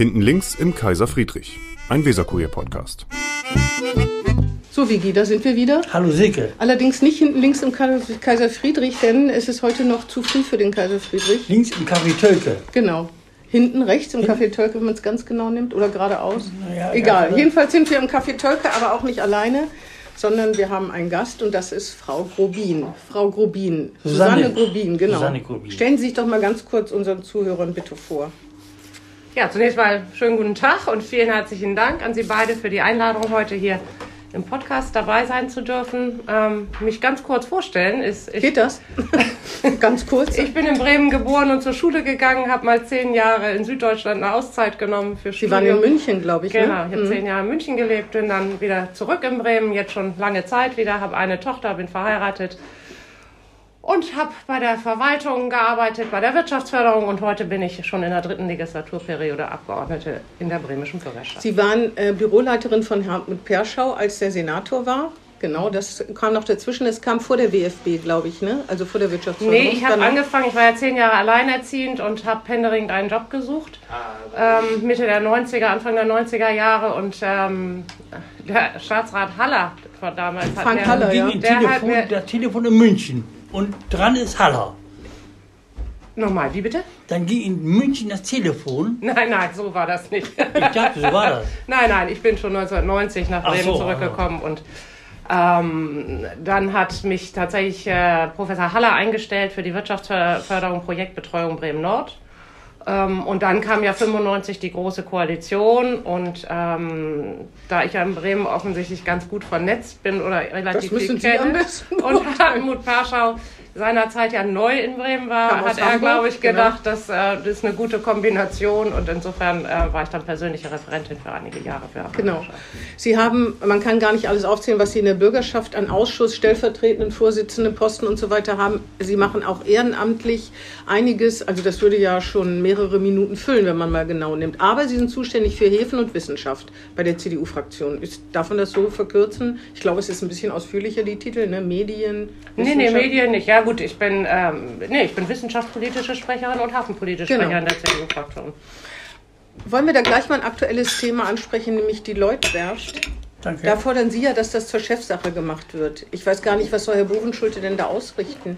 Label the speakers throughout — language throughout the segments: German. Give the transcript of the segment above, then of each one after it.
Speaker 1: Hinten links im Kaiser Friedrich, ein Weserkurier-Podcast.
Speaker 2: So, Vigi, da sind wir wieder.
Speaker 3: Hallo Silke.
Speaker 2: Allerdings nicht hinten links im Kaiser Friedrich, denn es ist heute noch zu früh für den Kaiser Friedrich.
Speaker 3: Links im Café Tölke.
Speaker 2: Genau. Hinten rechts im Café Tölke, wenn man es ganz genau nimmt, oder geradeaus.
Speaker 3: Ja,
Speaker 2: Egal.
Speaker 3: ja.
Speaker 2: Jedenfalls sind wir im Café Tölke, aber auch nicht alleine, sondern wir haben einen Gast und das ist Frau Grobin. Frau Grobin.
Speaker 3: Susanne.
Speaker 2: Susanne Grobin, genau.
Speaker 3: Susanne Grobin.
Speaker 2: Stellen Sie sich doch mal ganz kurz unseren Zuhörern bitte vor.
Speaker 4: Ja, zunächst mal schönen guten Tag und vielen herzlichen Dank an Sie beide für die Einladung, heute hier im Podcast dabei sein zu dürfen. Ähm, mich ganz kurz vorstellen ist, ich,
Speaker 2: Geht das? ganz kurz.
Speaker 4: ich bin in Bremen geboren und zur Schule gegangen, habe mal zehn Jahre in Süddeutschland eine Auszeit genommen für
Speaker 2: Sie waren in München, glaube ich.
Speaker 4: Genau,
Speaker 2: ne?
Speaker 4: ich habe zehn Jahre in München gelebt, bin dann wieder zurück in Bremen, jetzt schon lange Zeit wieder, habe eine Tochter, bin verheiratet und habe bei der Verwaltung gearbeitet, bei der Wirtschaftsförderung und heute bin ich schon in der dritten Legislaturperiode Abgeordnete in der bremischen Bürgerschaft.
Speaker 2: Sie waren äh, Büroleiterin von Hartmut Perschau, als der Senator war. Genau, das kam noch dazwischen. Das kam vor der WFB, glaube ich, ne? Also vor der Wirtschaftsförderung.
Speaker 4: Nee, ich habe angefangen, ich war ja zehn Jahre alleinerziehend und habe händeringend einen Job gesucht. Ähm, Mitte der 90er, Anfang der 90er Jahre und ähm, der Staatsrat Haller von damals hat
Speaker 2: Frank
Speaker 4: mir,
Speaker 2: Haller, ja.
Speaker 4: Der hat
Speaker 3: Telefon,
Speaker 4: mir-
Speaker 3: das Telefon in München und dran ist Haller.
Speaker 4: Nochmal, wie bitte?
Speaker 3: Dann ging in München das Telefon.
Speaker 4: Nein, nein, so war das nicht.
Speaker 3: Ich dachte, so war das.
Speaker 4: Nein, nein, ich bin schon 1990 nach
Speaker 3: Ach
Speaker 4: Bremen
Speaker 3: so,
Speaker 4: zurückgekommen und ähm, dann hat mich tatsächlich äh, Professor Haller eingestellt für die Wirtschaftsförderung Projektbetreuung Bremen Nord. Ähm, und dann kam ja 95 die große Koalition und ähm, da ich ja in Bremen offensichtlich ganz gut vernetzt bin oder relativ
Speaker 2: Das
Speaker 4: viel kenne und Hartmut Perschau seinerzeit ja neu in Bremen war,
Speaker 2: Kam
Speaker 4: hat er,
Speaker 2: Hamburg,
Speaker 4: glaube ich,
Speaker 2: genau.
Speaker 4: gedacht, das, äh, das ist eine gute Kombination und insofern äh, war ich dann persönliche Referentin für einige Jahre für
Speaker 2: Genau. Sie haben, man kann gar nicht alles aufzählen, was Sie in der Bürgerschaft an Ausschuss, stellvertretenden Vorsitzenden, Posten und so weiter haben. Sie machen auch ehrenamtlich einiges. Also das würde ja schon mehrere Minuten füllen, wenn man mal genau nimmt. Aber Sie sind zuständig für Häfen und Wissenschaft bei der CDU-Fraktion. Darf man das so verkürzen? Ich glaube, es ist ein bisschen ausführlicher, die Titel, ne? Medien.
Speaker 4: Nee, nee. Medien nicht. Ja gut, ich bin, ähm, nee, ich bin wissenschaftspolitische Sprecherin und hafenpolitische
Speaker 2: Genau.
Speaker 4: Sprecherin der CDU-Fraktion.
Speaker 2: Wollen wir da gleich mal ein aktuelles Thema ansprechen, nämlich die Leutwerft?
Speaker 3: Danke.
Speaker 2: Da fordern Sie ja, dass das zur Chefsache gemacht wird. Ich weiß gar nicht, was soll Herr Bovenschulte denn da ausrichten?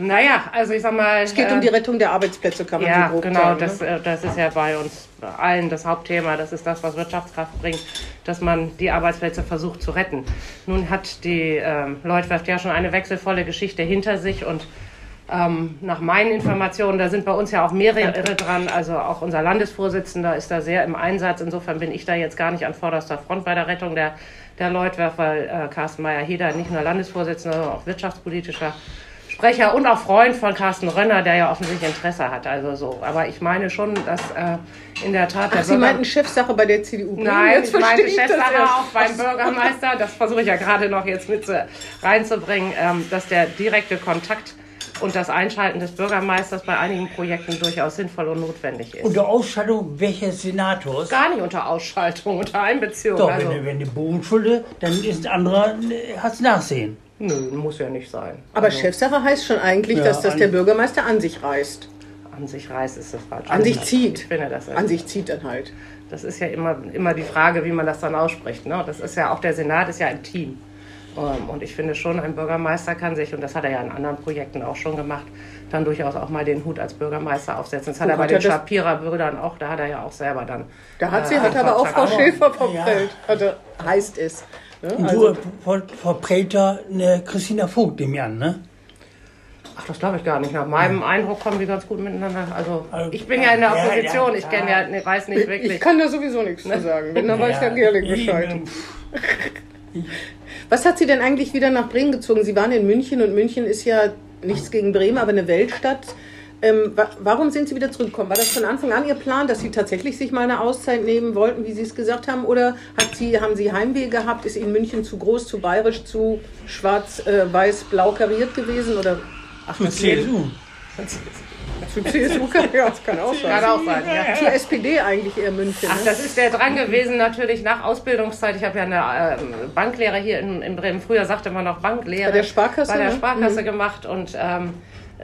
Speaker 4: Naja, also ich sag mal...
Speaker 2: Es geht um die Rettung der Arbeitsplätze, kann man
Speaker 4: Ja,
Speaker 2: so grob
Speaker 4: genau,
Speaker 2: sagen.
Speaker 4: das,
Speaker 2: ne?
Speaker 4: äh, das ist ja bei uns allen das Hauptthema. Das ist das, was Wirtschaftskraft bringt, dass man die Arbeitsplätze versucht zu retten. Nun hat die ähm, Leutwerft ja schon eine wechselvolle Geschichte hinter sich und ähm, nach meinen Informationen, da sind bei uns ja auch mehrere dran, also auch unser Landesvorsitzender ist da sehr im Einsatz. Insofern bin ich da jetzt gar nicht an vorderster Front bei der Rettung der, der Leutwerft, weil äh, Carsten Meyer-Heder nicht nur Landesvorsitzender, sondern auch wirtschaftspolitischer Sprecher und auch Freund von Carsten Rönner, der ja offensichtlich Interesse hat. Also so. Aber ich meine schon, dass äh, in der Tat der
Speaker 2: Ach, Sie meinten Chefsache bei der CDU.
Speaker 4: Nein,
Speaker 2: Jetzt
Speaker 4: ich meine
Speaker 2: ich das
Speaker 4: Chefsache
Speaker 2: erst.
Speaker 4: auch beim Bürgermeister. Das versuche ich ja gerade noch jetzt mit reinzubringen, ähm, dass der direkte Kontakt und das Einschalten des Bürgermeisters bei einigen Projekten durchaus sinnvoll und notwendig ist.
Speaker 3: Unter Ausstattung welches Senators?
Speaker 4: Gar nicht unter Ausschaltung, unter Einbeziehung.
Speaker 3: Doch,
Speaker 4: also,
Speaker 3: wenn, wenn du Bodenschulde, dann ist ein anderer, äh, hat's Nachsehen.
Speaker 4: Nö, muss ja nicht sein.
Speaker 2: Aber
Speaker 4: also,
Speaker 2: Chefsache heißt schon eigentlich,
Speaker 3: Ja,
Speaker 2: dass das der Bürgermeister an sich reißt.
Speaker 4: An sich reißt ist das falsch.
Speaker 2: An sich zieht.
Speaker 4: Ich finde das
Speaker 2: An sich zieht dann halt.
Speaker 4: Das ist ja immer, immer die Frage, wie man das dann ausspricht. Ne? Das ist ja auch der Senat ist ja ein Team. Ähm, Und ich finde schon, ein Bürgermeister kann sich, und das hat er ja in anderen Projekten auch schon gemacht, dann durchaus auch mal den Hut als Bürgermeister aufsetzen. Das hat
Speaker 2: Wo
Speaker 4: er bei
Speaker 2: hat
Speaker 4: den Shapirer-Brüdern auch, da hat er ja auch selber dann.
Speaker 2: Da hat sie,
Speaker 4: äh,
Speaker 2: hat aber auch Frau. Schäfer verprellt. Also, heißt es. Ne?
Speaker 3: Und
Speaker 2: Also,
Speaker 3: du ver- verprellt da eine Christina Vogt, nehme ich an, ne?
Speaker 4: Ach, das glaube ich gar nicht. Nach meinem Eindruck kommen die ganz gut miteinander. Also,
Speaker 3: Also,
Speaker 4: ich bin ja in der
Speaker 3: ja,
Speaker 4: Opposition,
Speaker 3: ja,
Speaker 4: ich kenne
Speaker 3: ja.
Speaker 4: ja, ne, weiß nicht wirklich.
Speaker 2: ich kann da sowieso nichts zu sagen. Wenn, dann weiß Herr Gerling Bescheid.
Speaker 3: eben.
Speaker 2: Was hat Sie denn eigentlich wieder nach Bremen gezogen? Sie waren in München und München ist ja nichts gegen Bremen, aber eine Weltstadt. Ähm, wa warum sind Sie wieder zurückgekommen? War das von Anfang an Ihr Plan, dass Sie tatsächlich sich mal eine Auszeit nehmen wollten, wie Sie es gesagt haben? Oder hat Sie, haben Sie Heimweh gehabt? Ist Ihnen München zu groß, zu bayerisch, zu schwarz, äh, weiß, blau kariert gewesen? Oder ach,
Speaker 3: Für
Speaker 2: das
Speaker 3: CSU.
Speaker 2: Für CSU kann, ja, das kann auch
Speaker 4: Kann
Speaker 2: sein.
Speaker 4: auch sein, ja.
Speaker 2: Für SPD eigentlich eher München.
Speaker 4: Ach,
Speaker 2: Ne?
Speaker 4: das ist der dran gewesen natürlich nach Ausbildungszeit. Ich habe ja eine ähm, Banklehre hier in, in Bremen. Früher sagte man noch Banklehre.
Speaker 2: Bei der Sparkasse,
Speaker 4: Bei der
Speaker 2: ne?
Speaker 4: Sparkasse gemacht und ähm,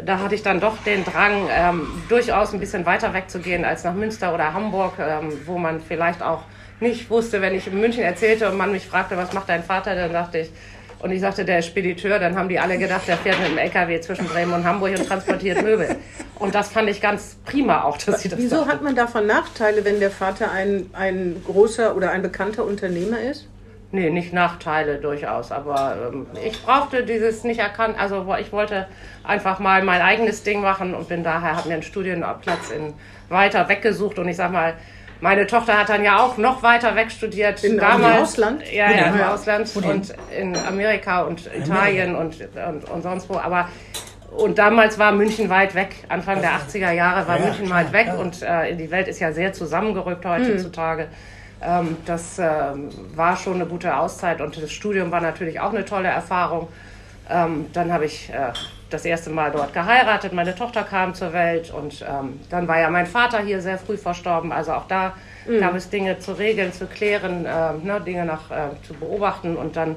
Speaker 4: da hatte ich dann doch den Drang, ähm, durchaus ein bisschen weiter wegzugehen als nach Münster oder Hamburg, ähm, wo man vielleicht auch nicht wusste, wenn ich in München erzählte und man mich fragte, was macht dein Vater, dann sagte ich, und ich sagte, der ist Spediteur, dann haben die alle gedacht, der fährt mit dem LKW zwischen Bremen und Hamburg und transportiert Möbel. Und das fand ich ganz prima auch, dass sie das
Speaker 2: Wieso
Speaker 4: dachten.
Speaker 2: hat man davon Nachteile, wenn der Vater ein, ein großer oder ein bekannter Unternehmer ist?
Speaker 4: Nee, nicht Nachteile durchaus, aber ähm, ich brauchte dieses nicht erkannt, also ich wollte einfach mal mein eigenes Ding machen und bin daher, habe mir einen Studienplatz in weiter weggesucht und ich sag mal, meine Tochter hat dann ja auch noch weiter weg studiert.
Speaker 2: In- im Ausland?
Speaker 4: Ja, ja, im Ausland und in Amerika und Italien und, und, und sonst wo, aber und damals war München weit weg. Anfang der 80er Jahre war
Speaker 3: Ja,
Speaker 4: München weit weg und äh, die Welt ist ja sehr zusammengerückt heutzutage. Ähm, das ähm, war schon eine gute Auszeit und das Studium war natürlich auch eine tolle Erfahrung. Ähm, dann habe ich äh, das erste Mal dort geheiratet, meine Tochter kam zur Welt und ähm, dann war ja mein Vater hier sehr früh verstorben. Also auch da gab es Dinge zu regeln, zu klären, ähm, ne, Dinge nach, äh, zu beobachten und dann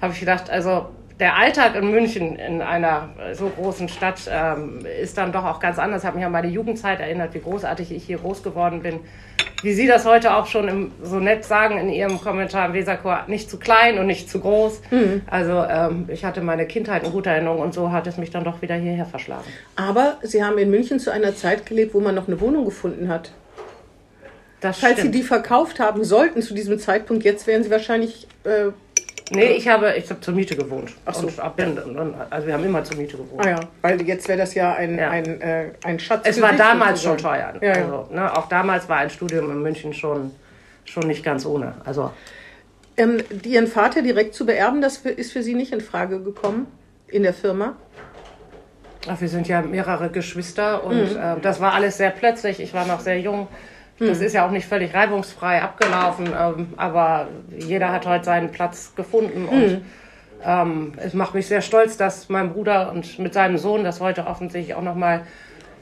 Speaker 4: habe ich gedacht, also der Alltag in München in einer so großen Stadt ähm, ist dann doch auch ganz anders. Ich habe mich an meine Jugendzeit erinnert, wie großartig ich hier groß geworden bin. Wie Sie das heute auch schon im, so nett sagen in Ihrem Kommentar im Weserchor, nicht zu klein und nicht zu groß. Also ähm, ich hatte meine Kindheit in guter Erinnerung und so hat es mich dann doch wieder hierher verschlagen.
Speaker 2: Aber Sie haben in München zu einer Zeit gelebt, wo man noch eine Wohnung gefunden hat.
Speaker 4: Das
Speaker 2: Falls Sie
Speaker 4: stimmt.
Speaker 2: die verkauft haben sollten zu diesem Zeitpunkt, jetzt wären Sie wahrscheinlich. Äh,
Speaker 4: nee, ich habe, ich habe zur Miete gewohnt.
Speaker 2: Ach so.
Speaker 4: Und ab, also wir haben immer zur Miete gewohnt.
Speaker 2: ah ja, weil jetzt wäre das ja ein,
Speaker 4: Ja.
Speaker 2: ein, äh, ein Schatz.
Speaker 4: Es war damals schon teuer.
Speaker 2: Ja.
Speaker 4: Also, ne, auch damals war ein Studium in München schon, schon nicht ganz ohne. Also
Speaker 2: Ähm, Ihren Vater direkt zu beerben, das ist für Sie nicht in Frage gekommen in der Firma?
Speaker 4: ach, wir sind ja mehrere Geschwister und
Speaker 2: Mhm.
Speaker 4: äh, das war alles sehr plötzlich. Ich war noch sehr jung. Das ist ja auch nicht völlig reibungsfrei abgelaufen, ähm, aber jeder hat heute seinen Platz gefunden und ähm, es macht mich sehr stolz, dass mein Bruder und mit seinem Sohn das heute offensichtlich auch nochmal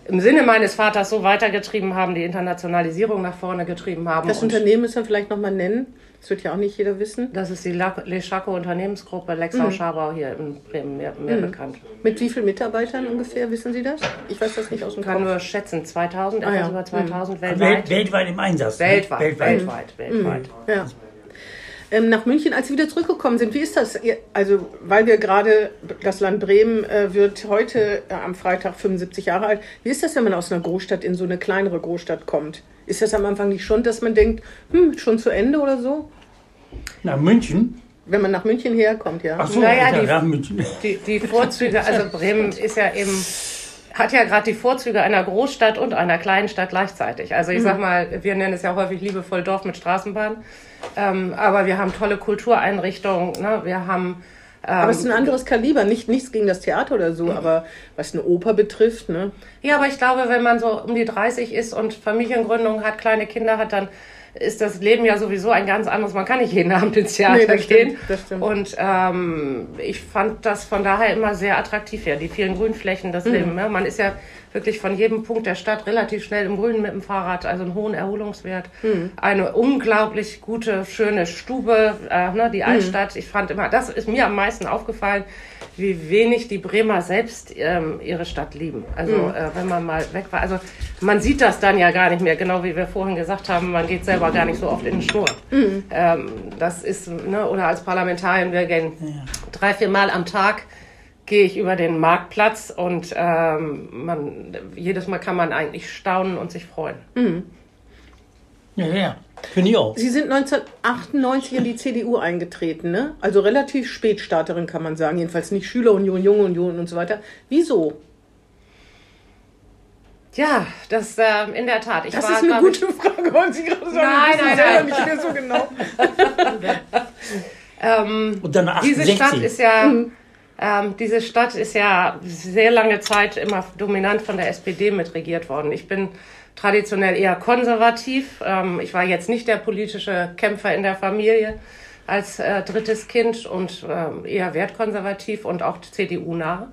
Speaker 4: im Sinne meines Vaters so weitergetrieben haben, die Internationalisierung nach vorne getrieben haben.
Speaker 2: Das Unternehmen müssen wir vielleicht nochmal nennen. Das wird ja auch nicht jeder wissen.
Speaker 4: Das ist die La- Leschaco Unternehmensgruppe
Speaker 2: Mhm.
Speaker 4: Lexau-Schabau hier in Bremen, mehr, mehr bekannt.
Speaker 2: Mit wie vielen Mitarbeitern ungefähr, wissen Sie das? Ich weiß das nicht aus dem
Speaker 4: Ich kann
Speaker 2: Kopf.
Speaker 4: nur schätzen, 2000,
Speaker 2: Ah,
Speaker 4: etwas
Speaker 2: ja.
Speaker 4: über 2000
Speaker 3: Welt,
Speaker 4: weltweit.
Speaker 3: weltweit im Einsatz. ne?
Speaker 4: weltweit, weltweit,
Speaker 3: weltweit.
Speaker 4: weltweit,
Speaker 2: Ja. Ähm, nach München, als Sie wieder zurückgekommen sind, wie ist das? Also, weil wir gerade, das Land Bremen äh, wird heute äh, am Freitag 75 Jahre alt. Wie ist das, wenn man aus einer Großstadt in so eine kleinere Großstadt kommt? Ist das am Anfang nicht schon, dass man denkt, hm, schon zu Ende oder so?
Speaker 3: Nach München?
Speaker 2: Wenn man nach München herkommt, ja.
Speaker 3: Ach so,
Speaker 4: Naja,
Speaker 3: ja,
Speaker 4: die-
Speaker 3: nach München.
Speaker 4: Die, die Vorzüge, also Bremen ist ja eben, hat ja gerade die Vorzüge einer Großstadt und einer kleinen Stadt gleichzeitig. Also ich sag mal, wir nennen es ja häufig liebevoll Dorf mit Straßenbahn. Ähm, aber wir haben tolle Kultureinrichtungen, ne? wir haben
Speaker 2: Aber es ist ein anderes Kaliber. Nicht, nichts gegen das Theater oder so, aber was eine Oper betrifft, ne?
Speaker 4: Ja, aber ich glaube, wenn man so um die 30 ist und Familiengründung hat, kleine Kinder hat, dann ist das Leben ja sowieso ein ganz anderes. Man kann nicht jeden Abend ins Theater
Speaker 2: Nee, das
Speaker 4: gehen.
Speaker 2: stimmt, das stimmt.
Speaker 4: Und ähm, ich fand das von daher immer sehr attraktiv hier, die vielen Grünflächen, das
Speaker 2: Mhm.
Speaker 4: Leben. Ne? Man ist ja wirklich von jedem Punkt der Stadt relativ schnell im Grünen mit dem Fahrrad, also einen hohen Erholungswert.
Speaker 2: Mhm.
Speaker 4: Eine unglaublich gute, schöne Stube, äh, ne?
Speaker 2: Mhm.
Speaker 4: die Altstadt. Ich fand immer, das ist mir am meisten aufgefallen, wie wenig die Bremer selbst ähm, ihre Stadt lieben. Also
Speaker 2: Mhm.
Speaker 4: äh, wenn man mal weg war, also man sieht das dann ja gar nicht mehr, genau wie wir vorhin gesagt haben, man geht selber gar nicht so oft in den Schnur.
Speaker 2: Mhm.
Speaker 4: Ähm, das ist, ne, oder als Parlamentarier, wir gehen drei, vier Mal am Tag gehe ich über den Marktplatz und ähm, man, jedes Mal kann man eigentlich staunen und sich freuen.
Speaker 3: Ja, ja. Finde ich auch.
Speaker 2: Sie sind 1998 in die CDU eingetreten, ne? Also relativ Spätstarterin kann man sagen. Jedenfalls nicht Schülerunion, Junge Union und so weiter. Wieso?
Speaker 4: Ja, das äh, in der Tat. Ich
Speaker 2: Das
Speaker 4: war,
Speaker 2: ist eine
Speaker 4: glaub
Speaker 2: gute Frage, wollen Sie gerade sagen.
Speaker 4: Nein, nein, nein.
Speaker 2: nicht mehr so genau.
Speaker 4: Ähm,
Speaker 3: Und dann
Speaker 4: diese
Speaker 3: 68.
Speaker 4: Stadt ist ja, ähm, diese Stadt ist ja sehr lange Zeit immer dominant von der SPD mitregiert worden. Ich bin traditionell eher konservativ. Ähm, ich war jetzt nicht der politische Kämpfer in der Familie als äh, drittes Kind und ähm, eher wertkonservativ und auch CDU-nah.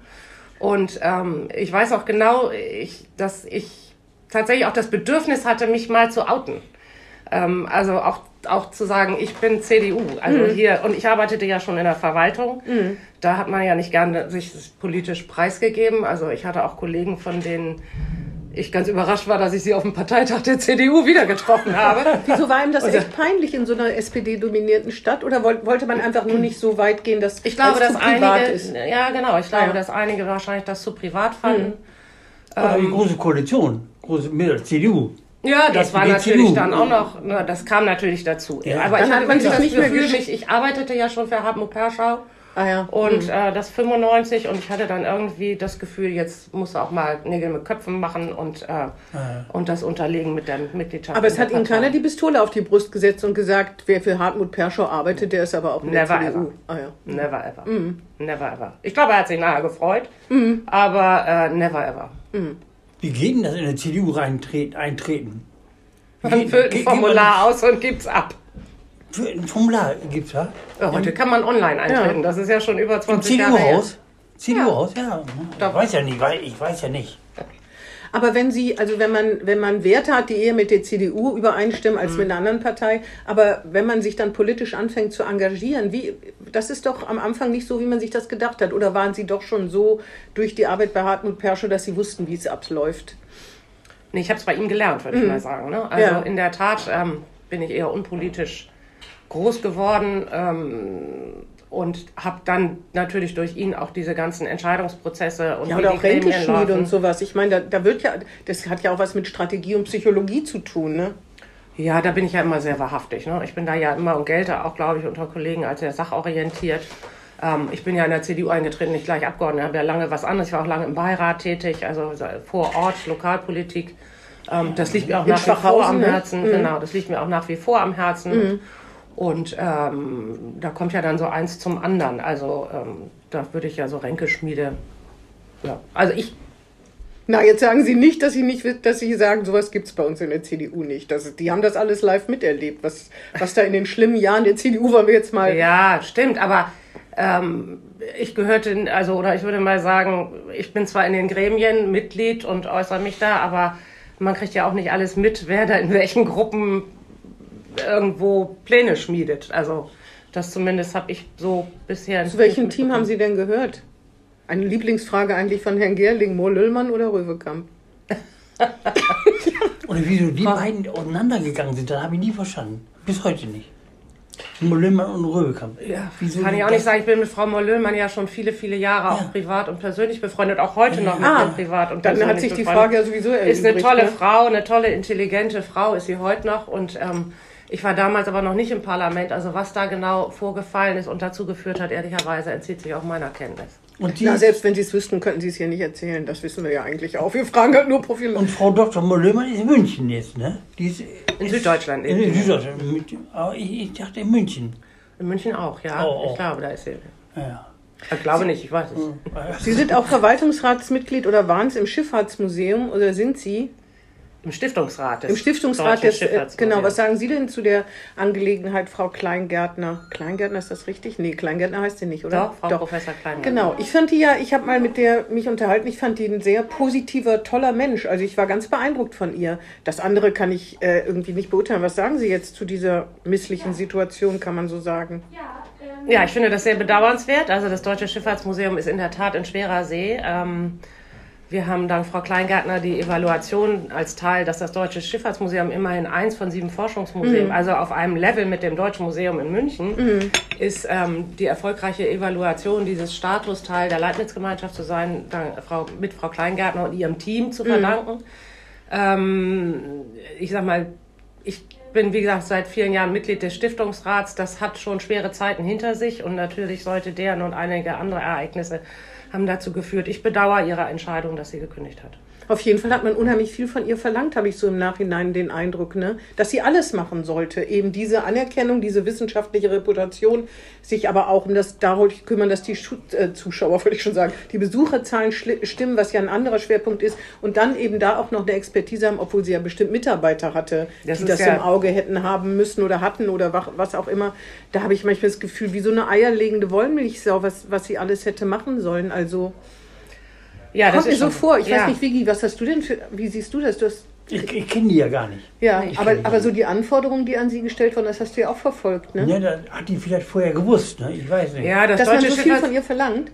Speaker 4: Und ähm, ich weiß auch genau, ich, dass ich tatsächlich auch das Bedürfnis hatte, mich mal zu outen. Ähm, also auch auch zu sagen, ich bin CDU. Also
Speaker 2: Mhm.
Speaker 4: hier, und ich arbeitete ja schon in der Verwaltung. Da hat man ja nicht gerne sich politisch preisgegeben. Also ich hatte auch Kollegen, von denen ich ganz überrascht war, dass ich sie auf dem Parteitag der CDU wieder getroffen habe.
Speaker 2: Wieso war ihm das echt peinlich in so einer SPD-dominierten Stadt? Oder woll- wollte man einfach nur nicht so weit gehen, dass
Speaker 4: Ich glaube,
Speaker 2: es
Speaker 4: dass einige,
Speaker 2: ist?
Speaker 4: ja genau, ich glaube,
Speaker 2: Ja.
Speaker 4: dass einige wahrscheinlich das zu privat fanden.
Speaker 3: Oder
Speaker 4: Ähm.
Speaker 3: die große Koalition, große mit der CDU.
Speaker 4: Ja, das war
Speaker 3: SPD,
Speaker 4: natürlich dann auch noch, na, das kam natürlich dazu.
Speaker 3: Ja.
Speaker 4: Aber
Speaker 2: Dann
Speaker 4: ich
Speaker 2: hat
Speaker 4: hatte
Speaker 2: man
Speaker 4: das
Speaker 2: nicht
Speaker 4: Gefühl, mich, ich arbeitete ja schon für Hartmut Perschau
Speaker 2: Ah ja.
Speaker 4: und äh, das 95 und ich hatte dann irgendwie das Gefühl, jetzt muss auch mal Nägel mit Köpfen machen und, äh, und das unterlegen mit der Mitgliedschaft.
Speaker 2: Aber es
Speaker 4: der
Speaker 2: hat Ihnen
Speaker 4: Partei.
Speaker 2: keiner die Pistole auf die Brust gesetzt und gesagt, wer für Hartmut Perschau arbeitet, der ist aber auch der
Speaker 4: Never
Speaker 2: CDU.
Speaker 4: ever.
Speaker 2: Ah, ja.
Speaker 4: Never ever.
Speaker 2: Mhm.
Speaker 4: Never ever. Ich glaube, er hat sich nachher gefreut, aber äh, never ever.
Speaker 3: Wie geht denn das in der CDU reintreten, eintreten?
Speaker 4: Man füllt ein Formular aus und gibt's ab.
Speaker 3: Für ein Formular gibt's ja?
Speaker 4: Ja, heute kann man online eintreten. Das ist ja schon über
Speaker 3: Im
Speaker 4: 20 Jahre her.
Speaker 3: CDU-Haus? CDU-Haus, ja. Ich
Speaker 4: Doch.
Speaker 3: weiß ja nicht, weil ich weiß ja nicht.
Speaker 2: Aber wenn Sie, also wenn man, wenn man Werte hat, die eher mit der CDU übereinstimmen als mit einer anderen Partei, aber wenn man sich dann politisch anfängt zu engagieren, wie, das ist doch am Anfang nicht so, wie man sich das gedacht hat. Oder waren Sie doch schon so durch die Arbeit bei Hartmut Perschau, dass Sie wussten, wie es abläuft?
Speaker 4: Nee, ich habe es bei ihm gelernt, würde ich mal sagen. Ne? Also
Speaker 2: Ja.
Speaker 4: in der Tat ähm, bin ich eher unpolitisch groß geworden ähm, und habe dann natürlich durch ihn auch diese ganzen Entscheidungsprozesse und
Speaker 2: Ja, oder auch
Speaker 4: laufen.
Speaker 2: und sowas. Ich meine, da, da wird ja, das hat ja auch was mit Strategie und Psychologie zu tun, ne?
Speaker 4: Ja, da bin ich ja immer sehr wahrhaftig. Ne? Ich bin da ja immer und gelte auch, glaube ich, unter Kollegen als sehr sachorientiert. Ähm, ich bin ja in der CDU eingetreten, nicht gleich Abgeordnete. Ich habe ja lange was anderes. Ich war auch lange im Beirat tätig, also vor Ort, Lokalpolitik. Ähm, das liegt mir auch
Speaker 2: In
Speaker 4: nach wie vor am
Speaker 2: ne?
Speaker 4: Herzen. Genau, das liegt mir auch nach wie vor am Herzen. Und ähm, da kommt ja dann so eins zum anderen. Also ähm, da würde ich ja so Ränkeschmiede. Ja, also ich
Speaker 2: Na, jetzt sagen Sie nicht, dass Sie nicht, dass Sie sagen, sowas gibt's bei uns in der CDU nicht. Das, die haben das alles live miterlebt. Was, was da in den schlimmen Jahren der CDU war, wir jetzt mal.
Speaker 4: Ja, stimmt, aber ähm, ich gehörte, also oder ich würde mal sagen, ich bin zwar in den Gremien Mitglied und äußere mich da, aber man kriegt ja auch nicht alles mit, wer da in welchen Gruppen irgendwo Pläne schmiedet. Also das zumindest habe ich so bisher.
Speaker 2: Zu welchem Team haben Sie denn gehört? Eine Lieblingsfrage eigentlich von Herrn Gerling, Mo Lüllmann oder Röwekamp?
Speaker 3: Oder wieso die beiden auseinandergegangen sind, das habe ich nie verstanden. Bis heute nicht. Müllmann und Röbekamp.
Speaker 4: Ja,
Speaker 3: Wieso
Speaker 4: kann ich auch nicht sagen. Ich bin mit Frau Mollöhlmann ja schon viele, viele Jahre
Speaker 3: Ja.
Speaker 4: auch privat und persönlich befreundet, auch heute noch mit
Speaker 2: Ah,
Speaker 4: privat und
Speaker 2: Dann hat sich die
Speaker 4: befreundet.
Speaker 2: Frage ja sowieso erübrigt.
Speaker 4: Ist eine tolle
Speaker 2: ne?
Speaker 4: Frau, eine tolle, intelligente Frau ist sie heute noch. Und ähm, ich war damals aber noch nicht im Parlament. Also was da genau vorgefallen ist und dazu geführt hat, ehrlicherweise entzieht sich auch meiner Kenntnis.
Speaker 3: Und, die,
Speaker 2: Na, selbst wenn Sie es wüssten, könnten Sie es hier nicht erzählen. Das wissen wir ja eigentlich auch. Wir fragen halt nur Profil.
Speaker 3: und Frau Dr. Müllmann ist in München jetzt, ne? Die ist
Speaker 4: In Süddeutschland
Speaker 3: in,
Speaker 4: lebt
Speaker 3: in. Süddeutschland. Aber ich, ich dachte in München.
Speaker 4: In München auch, ja.
Speaker 3: Oh, oh.
Speaker 4: Ich glaube, da ist sie.
Speaker 3: Ja.
Speaker 4: Ich glaube nicht, ich weiß es.
Speaker 2: Sie sind auch Verwaltungsratsmitglied oder waren es im Schifffahrtsmuseum oder sind Sie
Speaker 4: Im Stiftungsrat. des
Speaker 2: im Stiftungsrat des. Äh, genau, was sagen Sie denn zu der Angelegenheit, Frau Kleingärtner? Kleingärtner ist das richtig? Nee, Kleingärtner heißt sie nicht, oder?
Speaker 4: Doch, Frau Professor Klein.
Speaker 2: Genau, ich fand die ja, ich habe mal mit der mich unterhalten, ich fand die ein sehr positiver, toller Mensch. Also ich war ganz beeindruckt von ihr. Das andere kann ich äh, irgendwie nicht beurteilen. Was sagen Sie jetzt zu dieser misslichen Situation, kann man so sagen?
Speaker 4: Ja, ich finde das sehr bedauernswert. Also das Deutsche Schifffahrtsmuseum ist in der Tat in schwerer See. Ähm, wir haben dank Frau Kleingärtner die Evaluation als Teil, dass das Deutsche Schifffahrtsmuseum immerhin eins von sieben Forschungsmuseen, also auf einem Level mit dem Deutschen Museum in München, ist ähm, die erfolgreiche Evaluation dieses Status Teil der Leibnizgemeinschaft zu sein, dank Frau, mit Frau Kleingärtner und ihrem Team zu verdanken. Ähm, ich sag mal, ich bin, wie gesagt, seit vielen Jahren Mitglied des Stiftungsrats. Das hat schon schwere Zeiten hinter sich und natürlich sollte deren und einige andere Ereignisse haben dazu geführt. Ich bedauere ihre Entscheidung, dass sie gekündigt hat.
Speaker 2: Auf jeden Fall hat man unheimlich viel von ihr verlangt, habe ich so im Nachhinein den Eindruck, ne? dass sie alles machen sollte. Eben diese Anerkennung, diese wissenschaftliche Reputation, sich aber auch um das darum kümmern, dass die äh, Zuschauer, wollte ich schon sagen, die Besucherzahlen stimmen, was ja ein anderer Schwerpunkt ist. Und dann eben da auch noch eine Expertise haben, obwohl sie ja bestimmt Mitarbeiter hatte,
Speaker 4: Das
Speaker 2: die das
Speaker 4: ja-
Speaker 2: im Auge hätten haben müssen oder hatten oder wa- was auch immer. Da habe ich manchmal das Gefühl, wie so eine eierlegende Wollmilchsau, was, was sie alles hätte machen sollen. Also
Speaker 4: Ja,
Speaker 2: kommt mir so vor. Ich
Speaker 4: ja.
Speaker 2: weiß nicht, Vigi, was hast du denn für, wie siehst du das? Du hast
Speaker 3: Ich, ich kenne die ja gar nicht.
Speaker 2: Ja,
Speaker 3: Ich
Speaker 2: aber, aber
Speaker 3: nicht.
Speaker 2: so die Anforderungen, die an Sie gestellt wurden, das hast du ja auch verfolgt, ne?
Speaker 3: Ja, da hat die vielleicht vorher gewusst, ne? Ich weiß nicht.
Speaker 4: Ja, das
Speaker 2: Dass man so viel von ihr verlangt.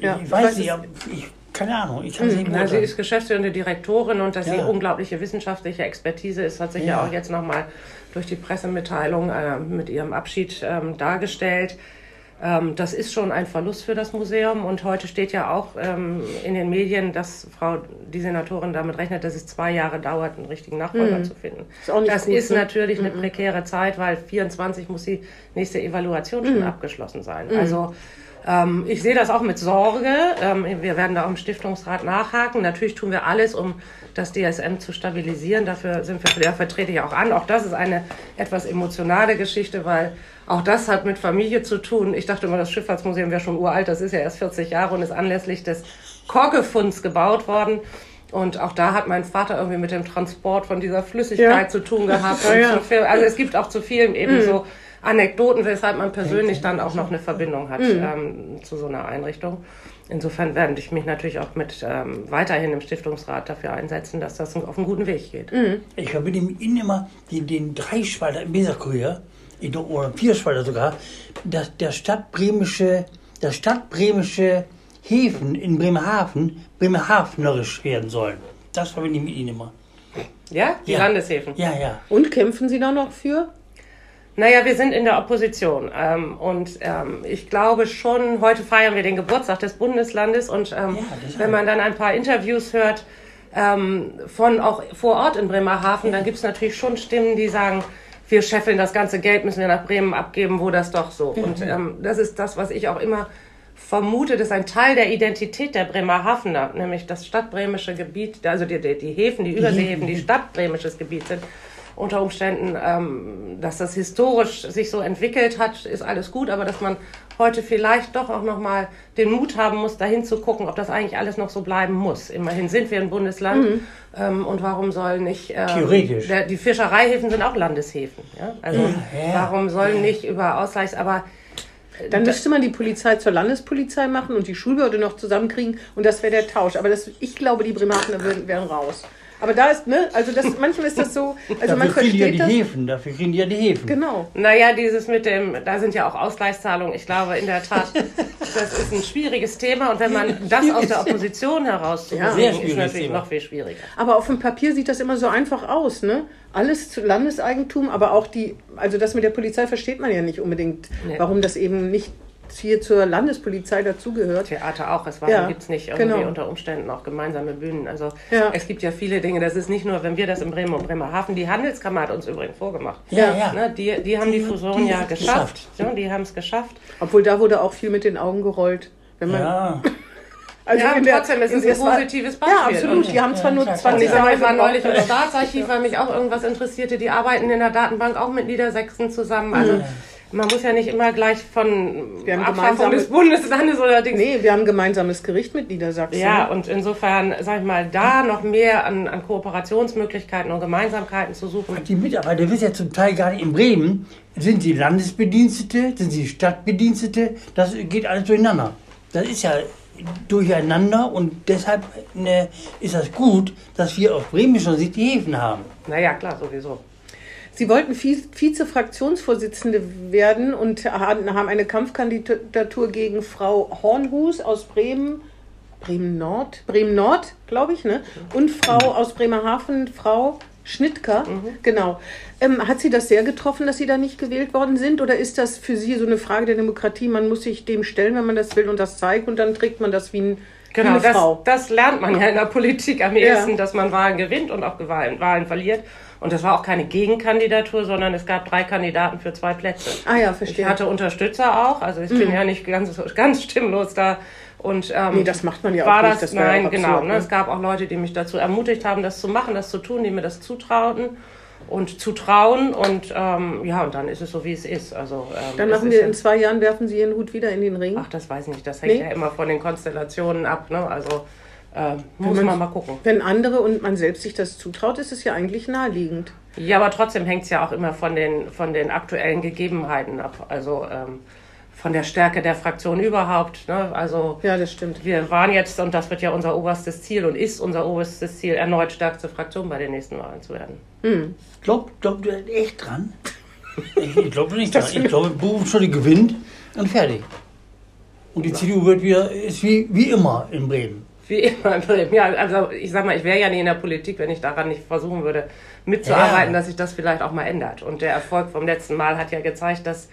Speaker 2: Ja,
Speaker 3: ich weiß nicht, ich, keine Ahnung. Ich kann es nicht
Speaker 4: Na, sie
Speaker 3: beurteilen.
Speaker 4: ist geschäftsführende Direktorin und dass
Speaker 3: Ja.
Speaker 4: sie unglaubliche wissenschaftliche Expertise ist, hat sich ja,
Speaker 3: Ja.
Speaker 4: auch jetzt nochmal durch die Pressemitteilung äh, mit ihrem Abschied ähm, dargestellt. Ähm, das ist schon ein Verlust für das Museum und heute steht ja auch ähm, in den Medien, dass Frau die Senatorin damit rechnet, dass es zwei Jahre dauert, einen richtigen Nachfolger zu finden.
Speaker 2: Ist
Speaker 4: das
Speaker 2: gut,
Speaker 4: ist
Speaker 2: ne?
Speaker 4: natürlich eine prekäre Zeit, weil 24 muss die nächste Evaluation schon abgeschlossen sein. Also ähm, ich sehe das auch mit Sorge. Ähm, wir werden da auch im Stiftungsrat nachhaken. Natürlich tun wir alles, um das DSM zu stabilisieren. Dafür sind wir, da vertrete ich auch an. Auch das ist eine etwas emotionale Geschichte, weil auch das hat mit Familie zu tun. Ich dachte immer, das Schifffahrtsmuseum wäre schon uralt. Das ist ja erst 40 Jahre und ist anlässlich des Korkefunds gebaut worden. Und auch da hat mein Vater irgendwie mit dem Transport von dieser Flüssigkeit
Speaker 2: Ja.
Speaker 4: zu tun gehabt.
Speaker 2: Ja,
Speaker 4: Und
Speaker 2: ja.
Speaker 4: zu viel, also es gibt auch zu vielen eben so Anekdoten, weshalb man persönlich dann auch noch eine Verbindung hat ähm, zu so einer Einrichtung. Insofern werde ich mich natürlich auch mit ähm, weiterhin im Stiftungsrat dafür einsetzen, dass das auf einen guten Weg geht.
Speaker 3: Ich verbinde mit Ihnen immer den, den Dreispalter im Weserkurier, in- oder Vierspalter sogar, dass der stadtbremische, der stadtbremische Häfen in Bremerhaven bremerhavenerisch werden sollen. Das verbinde ich mit Ihnen immer.
Speaker 4: Ja, die
Speaker 3: Ja.
Speaker 4: Landeshäfen.
Speaker 3: Ja, ja.
Speaker 2: Und kämpfen Sie da noch für?
Speaker 4: Naja, wir sind in der Opposition ähm, und ähm, ich glaube schon, heute feiern wir den Geburtstag des Bundeslandes und ähm,
Speaker 3: Ja, das
Speaker 4: wenn man dann ein paar Interviews hört ähm, von auch vor Ort in Bremerhaven, dann gibt es natürlich schon Stimmen, die sagen, wir scheffeln das ganze Geld, müssen wir nach Bremen abgeben, wo das doch so. Und ähm, das ist das, was ich auch immer vermute, das ist ein Teil der Identität der Bremerhavener, nämlich das stadtbremische Gebiet, also die, die, die Häfen, die Überseehäfen, die stadtbremisches Gebiet sind unter Umständen, ähm, dass das historisch sich so entwickelt hat, ist alles gut, aber dass man heute vielleicht doch auch noch mal den Mut haben muss, dahin zu gucken, ob das eigentlich alles noch so bleiben muss. Immerhin sind wir ein Bundesland ähm, und warum soll nicht ähm,
Speaker 3: Theoretisch.
Speaker 4: Der, die Fischereihäfen sind auch Landeshäfen, ja? Also
Speaker 3: ja.
Speaker 4: warum sollen nicht über Ausgleichs, aber
Speaker 2: Dann müsste man die Polizei zur Landespolizei machen und die Schulbehörde noch zusammenkriegen und das wäre der Tausch. Aber das, ich glaube, die Bremerhavener würden- wären raus. Aber da ist, ne, also das, manchmal ist das so, also man
Speaker 3: dafür kriegen die ja
Speaker 2: versteht
Speaker 3: die
Speaker 2: das.
Speaker 3: Häfen, dafür kriegen die ja die Häfen.
Speaker 2: Genau.
Speaker 4: Naja, dieses mit dem, da sind ja auch Ausgleichszahlungen. Ich glaube in der Tat, das ist ein schwieriges Thema und wenn man das aus der Opposition heraus
Speaker 2: Ja.
Speaker 4: Ist natürlich
Speaker 3: Thema.
Speaker 4: noch viel schwieriger.
Speaker 2: Aber auf dem Papier sieht das immer so einfach aus, ne? Alles zu Landeseigentum, aber auch die, also das mit der Polizei versteht man ja nicht unbedingt,
Speaker 4: Nee.
Speaker 2: warum das eben nicht hier zur Landespolizei dazugehört.
Speaker 4: Theater auch. Es
Speaker 2: Ja,
Speaker 4: ja, gibt es nicht irgendwie
Speaker 2: genau.
Speaker 4: unter Umständen auch gemeinsame Bühnen. Also
Speaker 2: Ja.
Speaker 4: es gibt ja viele Dinge. Das ist nicht nur, wenn wir das in Bremen und Bremerhaven, die Handelskammer hat uns übrigens vorgemacht.
Speaker 3: Ja, ja.
Speaker 4: Ne, die, die haben die Fusion
Speaker 3: die
Speaker 4: ja
Speaker 3: hat's
Speaker 4: geschafft. Ja, die haben es geschafft.
Speaker 2: Obwohl da wurde auch viel mit den Augen gerollt. Wenn man,
Speaker 3: Ja,
Speaker 2: also
Speaker 4: Ja,
Speaker 2: der-
Speaker 4: trotzdem ist es
Speaker 2: der-
Speaker 4: ein positives
Speaker 2: Ja,
Speaker 4: Beispiel.
Speaker 2: absolut.
Speaker 4: Und-
Speaker 2: Die haben zwar nur
Speaker 3: Ja,
Speaker 2: 20
Speaker 4: Ich sag mal,
Speaker 2: Jahre
Speaker 4: ich war neulich im. Staatsarchiv, weil mich auch irgendwas interessierte. Die arbeiten in der Datenbank auch mit Niedersachsen zusammen. Also man muss ja nicht immer gleich von
Speaker 2: Wir haben
Speaker 4: Abschaffung des Bundeslandes oder Dings.
Speaker 2: Nee, wir haben ein gemeinsames Gericht mit Niedersachsen.
Speaker 4: Ja, und insofern, sag ich mal, da noch mehr an, an Kooperationsmöglichkeiten und Gemeinsamkeiten zu suchen.
Speaker 3: die Mitarbeiter wissen ja zum Teil gar nicht in Bremen, sind sie Landesbedienstete, sind sie Stadtbedienstete, das geht alles durcheinander. Das ist ja durcheinander und deshalb ne, ist das gut, dass wir auf bremischer Sicht die Häfen haben.
Speaker 4: Naja, klar, sowieso.
Speaker 2: Sie wollten Vize- Vize-Fraktionsvorsitzende werden und haben eine Kampfkandidatur gegen Frau Hornhus aus Bremen, Bremen Nord, Bremen Nord, glaube ich, ne? Und Frau aus Bremerhaven, Frau Schnittker, genau. Ähm, hat Sie das sehr getroffen, dass Sie da nicht gewählt worden sind? Oder ist das für Sie so eine Frage der Demokratie? Man muss sich dem stellen, wenn man das will und das zeigt und dann trägt man das wie, ein,
Speaker 4: Genau, das,
Speaker 2: Frau.
Speaker 4: das lernt man ja in der Politik am
Speaker 2: Ja.
Speaker 4: ehesten, dass man Wahlen gewinnt und auch Wahlen, Wahlen verliert. Und das war auch keine Gegenkandidatur, sondern es gab drei Kandidaten für zwei Plätze.
Speaker 2: Ah ja,
Speaker 4: Ich
Speaker 2: verstehe. Mhm.
Speaker 4: hatte Unterstützer auch, also ich bin ja nicht ganz, ganz stimmlos da. Und, ähm,
Speaker 2: Nee, das macht man ja auch
Speaker 4: war
Speaker 2: nicht,
Speaker 4: Das,
Speaker 2: das
Speaker 4: nein,
Speaker 2: auch
Speaker 4: genau.
Speaker 2: absurd,
Speaker 4: Ne?
Speaker 2: ne?
Speaker 4: Es gab auch Leute, die mich dazu ermutigt haben, das zu machen, das zu tun, die mir das zutrauten und zutrauen. Und ähm, ja, und dann ist es so, wie es ist. Also, ähm,
Speaker 2: Dann machen wir
Speaker 4: ja-
Speaker 2: in zwei Jahren, werfen Sie Ihren Hut wieder in den Ring.
Speaker 4: Ach, das weiß ich nicht. Das hängt
Speaker 2: Nee?
Speaker 4: ja immer von den Konstellationen ab. Ne? Also äh, muss man mal gucken.
Speaker 2: Wenn andere und man selbst sich das zutraut, ist es ja eigentlich naheliegend.
Speaker 4: Ja, aber trotzdem hängt es ja auch immer von den, von den aktuellen Gegebenheiten ab. Also ähm, von der Stärke der Fraktion überhaupt. Ne? Also
Speaker 2: Ja, das stimmt.
Speaker 4: wir waren jetzt, und das wird ja unser oberstes Ziel und ist unser oberstes Ziel, erneut stärkste Fraktion bei den nächsten Wahlen zu werden.
Speaker 3: Glaubt glaub du echt dran? Ich, glaube nicht dran. Ich glaube, Bubenschulde gewinnt und fertig. Und die CDU wird wieder, ist wie, wie immer in Bremen.
Speaker 4: Wie immer in Bremen. Ja, also ich sag mal, ich wäre ja nie in der Politik, wenn ich daran nicht versuchen würde, mitzuarbeiten,
Speaker 3: Ja.
Speaker 4: dass sich das vielleicht auch mal ändert. Und der Erfolg vom letzten Mal hat ja gezeigt, dass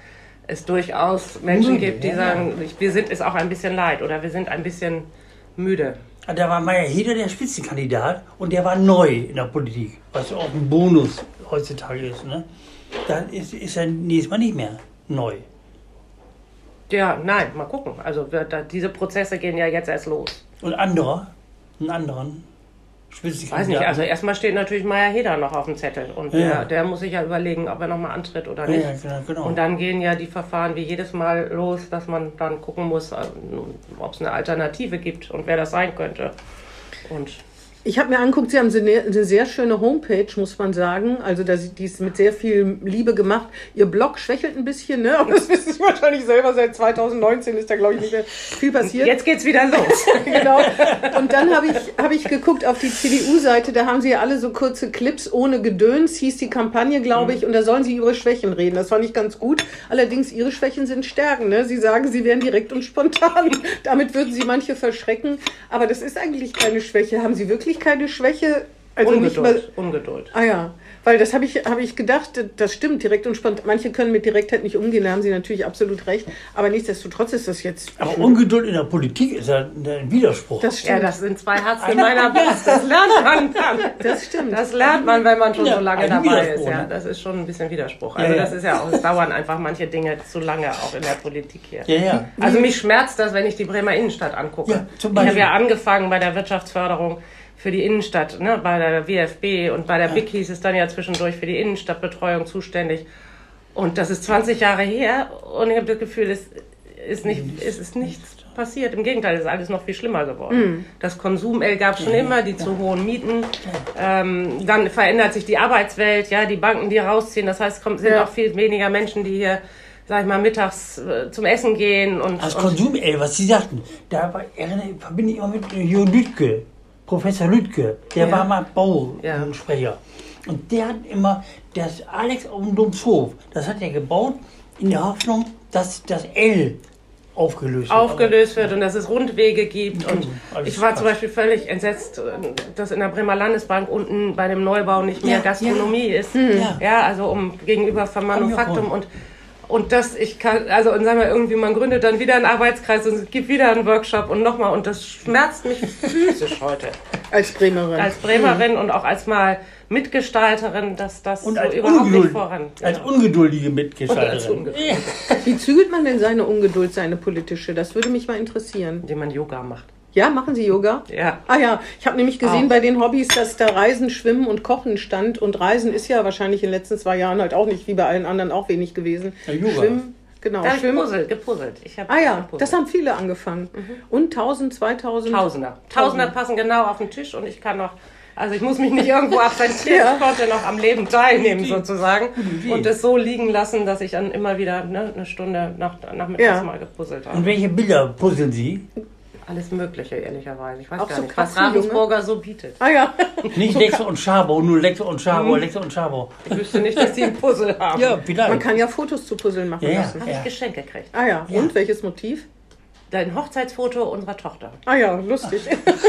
Speaker 4: es durchaus Menschen
Speaker 3: Müde,
Speaker 4: gibt, die
Speaker 3: ja,
Speaker 4: sagen, wir sind es auch ein bisschen leid oder wir sind ein bisschen müde.
Speaker 3: Da war Meier Heder der Spitzenkandidat und der war neu in der Politik, was auch ein Bonus heutzutage ist. Ne? Da ist, ist er nächstes Mal nicht mehr neu.
Speaker 4: Ja, nein, mal gucken. Also wir, da, diese Prozesse gehen ja jetzt erst los.
Speaker 3: Und anderer, einen anderen
Speaker 4: Weiß
Speaker 3: Spitzenkandidaten.
Speaker 4: nicht, also erstmal steht natürlich Meier Heder noch auf dem Zettel und
Speaker 3: Ja.
Speaker 4: der, der muss sich ja überlegen, ob er nochmal antritt oder nicht.
Speaker 3: ja, genau, genau.
Speaker 4: Und dann gehen ja die Verfahren wie jedes Mal los, dass man dann gucken muss, äh, ob es eine Alternative gibt und wer das sein könnte. Und
Speaker 2: Ich habe mir angeguckt, Sie haben eine, sehr schöne Homepage, muss man sagen. Also da, die ist mit sehr viel Liebe gemacht. Ihr Blog schwächelt ein bisschen, ne? aber das wissen Sie wahrscheinlich selber. Seit 2019 ist da, glaube ich, nicht mehr viel passiert.
Speaker 4: jetzt geht's wieder los.
Speaker 2: genau. Und dann habe ich, hab ich geguckt auf die CDU-Seite, da haben sie ja alle so kurze Clips ohne Gedöns, hieß die Kampagne, glaube ich, und da sollen sie über ihre Schwächen reden. Das fand ich ganz gut. Allerdings, ihre Schwächen sind Stärken. Ne? Sie sagen, sie wären direkt und spontan. Damit würden sie manche verschrecken. Aber das ist eigentlich keine Schwäche. Haben sie wirklich keine Schwäche? Also nicht mal.
Speaker 4: Ungeduld. Ungeduld.
Speaker 2: Ah ja, weil das habe ich, hab ich gedacht, das stimmt, direkt und spontan. Manche können mit Direktheit nicht umgehen, da haben sie natürlich absolut recht. Aber nichtsdestotrotz ist das jetzt.
Speaker 3: Aber Ungeduld in der Politik ist ja ein Widerspruch.
Speaker 2: das
Speaker 4: Ja,
Speaker 2: stimmt.
Speaker 4: das sind zwei Herzen in meiner Brust. Das lernt man dann.
Speaker 2: Das stimmt.
Speaker 4: Das lernt man, wenn man schon
Speaker 3: Ja,
Speaker 4: so lange dabei ist. Ja,
Speaker 3: ne?
Speaker 4: das ist schon ein bisschen Widerspruch.
Speaker 3: Ja,
Speaker 4: Also
Speaker 3: ja.
Speaker 4: das ist ja auch, es dauern einfach manche Dinge zu lange auch in der Politik hier.
Speaker 3: ja, ja.
Speaker 4: Also mich schmerzt das, wenn ich die Bremer Innenstadt angucke.
Speaker 3: Ja, zum
Speaker 4: ich habe
Speaker 3: Beispiel.
Speaker 4: ja angefangen bei der Wirtschaftsförderung für die Innenstadt, ne, bei der WFB und bei der BIC hieß es dann ja zwischendurch für die Innenstadtbetreuung zuständig. Und das ist 20 Jahre her und ich habe das Gefühl, es ist, nicht, es ist nichts passiert. Im Gegenteil, es ist alles noch viel schlimmer geworden. Das Konsumell gab schon immer, die zu hohen Mieten. Ähm, dann verändert sich die Arbeitswelt, ja, die Banken, die rausziehen. Das heißt, es sind
Speaker 2: Ja.
Speaker 4: auch viel weniger Menschen, die hier, sag ich mal, mittags äh, zum Essen gehen und,
Speaker 3: Als
Speaker 4: und
Speaker 3: Konsum, ey, was Sie sagten, da war, erinnere, verbinde ich immer mit Jürgen Lüdke, Professor Lüdke, der
Speaker 4: Ja.
Speaker 3: war mal
Speaker 4: Ja.
Speaker 3: Bausprecher. Und der hat immer das Alex auf dem Domshof, das hat er gebaut in der Hoffnung, dass das L aufgelöst wird.
Speaker 4: aufgelöst wird und dass es Rundwege gibt. Und
Speaker 3: alles
Speaker 4: ich war
Speaker 3: Quatsch.
Speaker 4: zum Beispiel völlig entsetzt, dass in der Bremer Landesbank unten bei dem Neubau nicht mehr
Speaker 3: Ja,
Speaker 4: Gastronomie ist.
Speaker 3: Ja.
Speaker 4: Ja, also um gegenüber vom Manufaktum und und das, ich kann, also und sagen wir irgendwie, man gründet dann wieder einen Arbeitskreis und es gibt wieder einen Workshop und nochmal und das schmerzt mich physisch heute.
Speaker 2: Als Bremerin.
Speaker 4: Als Bremerin und auch als mal Mitgestalterin, dass das
Speaker 3: Und
Speaker 4: so
Speaker 3: als,
Speaker 4: überhaupt
Speaker 3: Ungeduld,
Speaker 4: nicht voran.
Speaker 3: als
Speaker 4: Ja.
Speaker 3: ungeduldige
Speaker 4: als
Speaker 3: Mitgestalterin.
Speaker 4: Ungeduld.
Speaker 3: Ja.
Speaker 2: Wie zügelt man denn seine Ungeduld, seine politische? Das würde mich mal interessieren.
Speaker 4: Indem man Yoga macht.
Speaker 2: Ja, machen Sie Yoga?
Speaker 4: Ja.
Speaker 2: Ah ja, ich habe nämlich gesehen
Speaker 4: Auch.
Speaker 2: bei den Hobbys, dass da Reisen, Schwimmen und Kochen stand. Und Reisen ist ja wahrscheinlich in den letzten zwei Jahren halt auch nicht wie bei allen anderen auch wenig gewesen.
Speaker 3: Ja, Yoga.
Speaker 2: Schwimmen, genau.
Speaker 4: Da habe ich
Speaker 2: Schwimmen.
Speaker 4: gepuzzelt, gepuzzelt. Ich
Speaker 2: Ah ja,
Speaker 4: gepuzzelt.
Speaker 2: das haben viele angefangen. Und 1000, 2000?
Speaker 4: Tausender. Tausender passen genau auf den Tisch und ich kann noch, also ich muss mich nicht irgendwo absentieren,
Speaker 2: Ja.
Speaker 4: ich konnte noch am Leben teilnehmen sozusagen und es so liegen lassen, dass ich dann immer wieder ne, eine Stunde nach, nachmittags
Speaker 2: Ja.
Speaker 4: mal gepuzzelt habe.
Speaker 3: Und welche Bilder puzzeln Sie?
Speaker 4: Alles Mögliche, ehrlicherweise. Ich weiß
Speaker 2: Auch
Speaker 4: gar
Speaker 2: so
Speaker 4: nicht, was? Ravensburger so bietet.
Speaker 2: Ah ja.
Speaker 3: Nicht Lexe und Schabau, nur Lexe und
Speaker 4: Mhm.
Speaker 3: Schabau, Lexe und Schabau.
Speaker 4: Ich wüsste nicht, dass die ein Puzzle haben.
Speaker 3: Ja, vielleicht.
Speaker 2: Man kann ja Fotos zu Puzzeln machen
Speaker 3: Ja, ja.
Speaker 2: lassen.
Speaker 4: Habe ich Geschenke gekriegt.
Speaker 2: Ah ja.
Speaker 3: Ja.
Speaker 2: Und welches Motiv?
Speaker 4: Dein Hochzeitsfoto unserer Tochter.
Speaker 2: Ah ja, lustig.